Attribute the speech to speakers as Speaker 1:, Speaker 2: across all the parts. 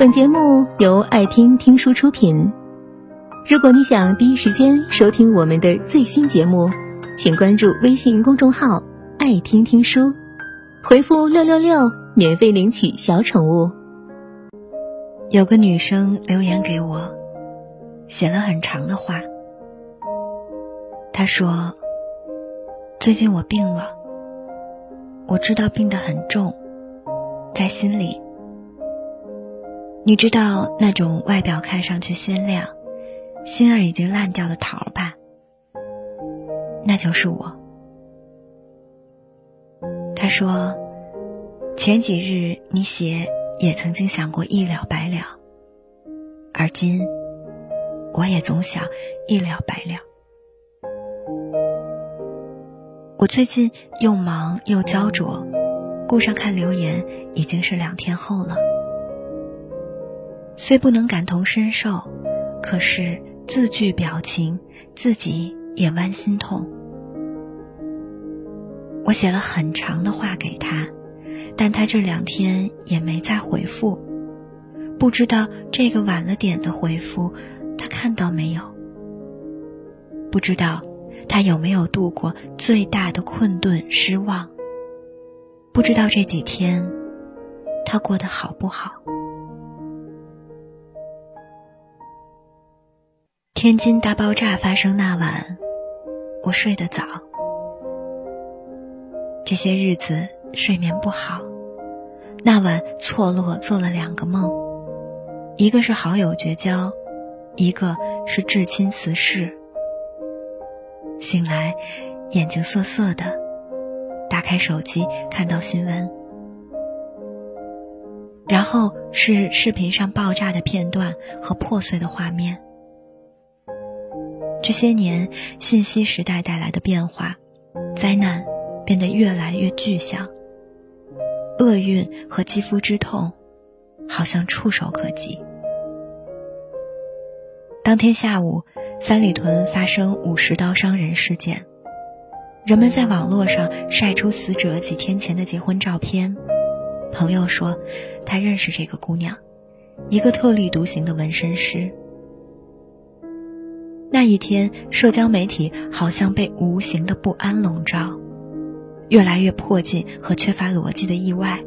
Speaker 1: 本节目由爱听听书出品。如果你想第一时间收听我们的最新节目，请关注微信公众号“爱听听书”，回复“六六六”免费领取小宠物。
Speaker 2: 有个女生留言给我，写了很长的话。她说：“最近我病了，我知道病得很重，在心里。”你知道那种外表看上去鲜亮，心儿已经烂掉的桃吧？那就是我。他说：“前几日你写也曾经想过一了百了，而今我也总想一了百了。”我最近又忙又焦灼，顾上看留言已经是两天后了。虽不能感同身受，可是字句表情，自己也剜心痛。我写了很长的话给他，但他这两天也没再回复，不知道这个晚了点的回复，他看到没有？不知道他有没有度过最大的困顿、失望？不知道这几天他过得好不好？天津大爆炸发生那晚，我睡得早。这些日子睡眠不好，那晚错落做了两个梦，一个是好友绝交，一个是至亲辞世。醒来，眼睛涩涩的，打开手机看到新闻，然后是视频上爆炸的片段和破碎的画面。这些年，信息时代带来的变化，灾难变得越来越具象。厄运和肌肤之痛，好像触手可及。当天下午，三里屯发生五十刀伤人事件，人们在网络上晒出死者几天前的结婚照片。朋友说，他认识这个姑娘，一个特立独行的纹身师。那一天，社交媒体好像被无形的不安笼罩，越来越迫近和缺乏逻辑的意外，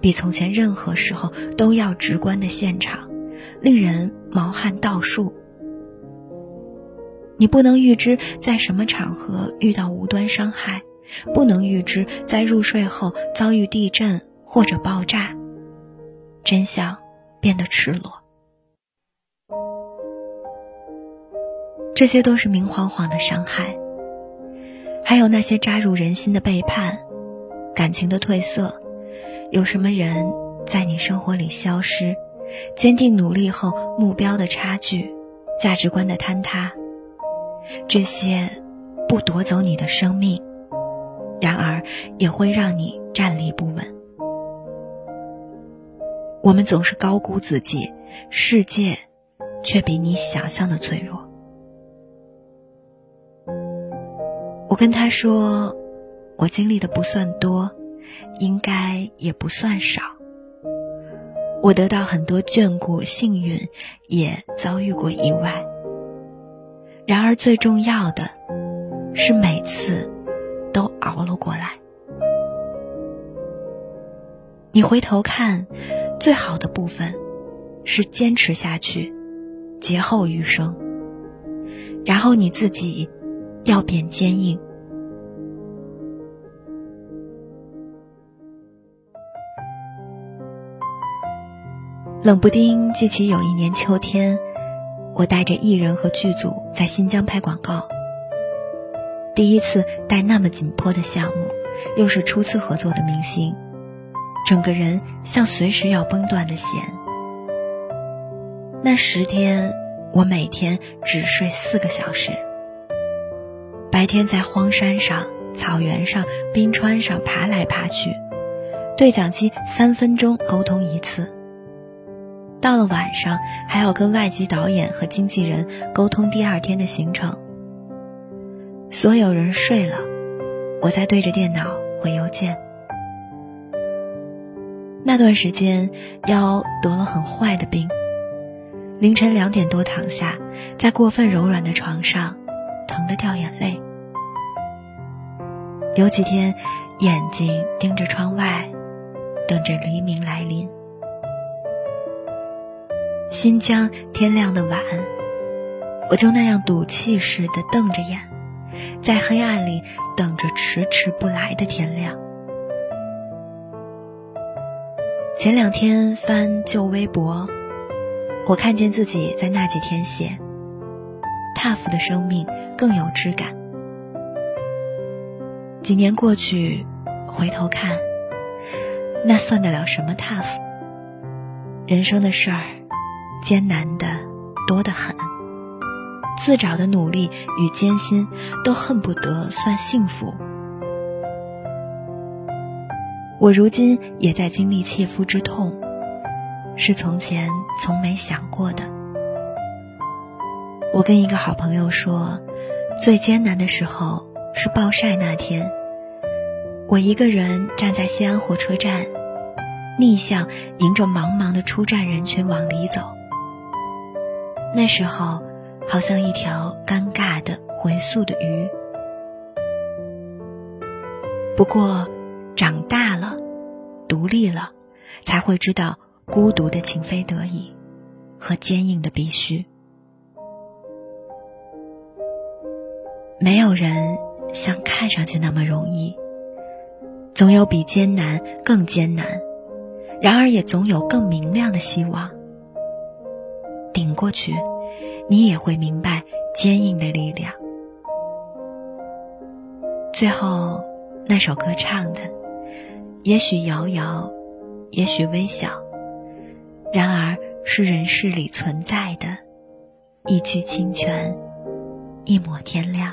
Speaker 2: 比从前任何时候都要直观的现场，令人毛汗倒竖。你不能预知在什么场合遇到无端伤害，不能预知在入睡后遭遇地震或者爆炸，真相变得赤裸。这些都是明晃晃的伤害，还有那些扎入人心的背叛、感情的褪色。有什么人在你生活里消失？坚定努力后目标的差距、价值观的坍塌，这些不夺走你的生命，然而也会让你站立不稳。我们总是高估自己，世界却比你想象的脆弱。我跟他说，我经历的不算多，应该也不算少。我得到很多眷顾、幸运，也遭遇过意外。然而最重要的，是每次都熬了过来。你回头看，最好的部分是坚持下去，劫后余生。然后你自己。要变坚硬。冷不丁记起有一年秋天，我带着艺人和剧组在新疆拍广告。第一次带那么紧迫的项目，又是初次合作的明星，整个人像随时要崩断的弦。那十天，我每天只睡四个小时。白天在荒山上、草原上、冰川上爬来爬去，对讲机三分钟沟通一次。到了晚上，还要跟外籍导演和经纪人沟通第二天的行程。所有人睡了，我在对着电脑回邮件。那段时间腰得了很坏的病，凌晨两点多躺下，在过分柔软的床上，疼得掉眼泪。有几天，眼睛盯着窗外，等着黎明来临。新疆天亮的晚，我就那样赌气似的瞪着眼，在黑暗里等着迟迟不来的天亮。前两天翻旧微博，我看见自己在那几天写：“Tough 的生命更有质感。”几年过去，回头看，那算得了什么 Tough？人生的事儿，艰难的多得很，自找的努力与艰辛，都恨不得算幸福。我如今也在经历切肤之痛，是从前从没想过的。我跟一个好朋友说，最艰难的时候是暴晒那天，我一个人站在西安火车站，逆向迎着茫茫的出站人群往里走。那时候，好像一条尴尬的回溯的鱼。不过。长大了，独立了，才会知道孤独的情非得已，和坚硬的必须。没有人像看上去那么容易，总有比艰难更艰难，然而也总有更明亮的希望。顶过去，你也会明白坚硬的力量。最后，那首歌唱的。也许遥遥，也许微小，然而是人世里存在的，一曲清泉，一抹天亮。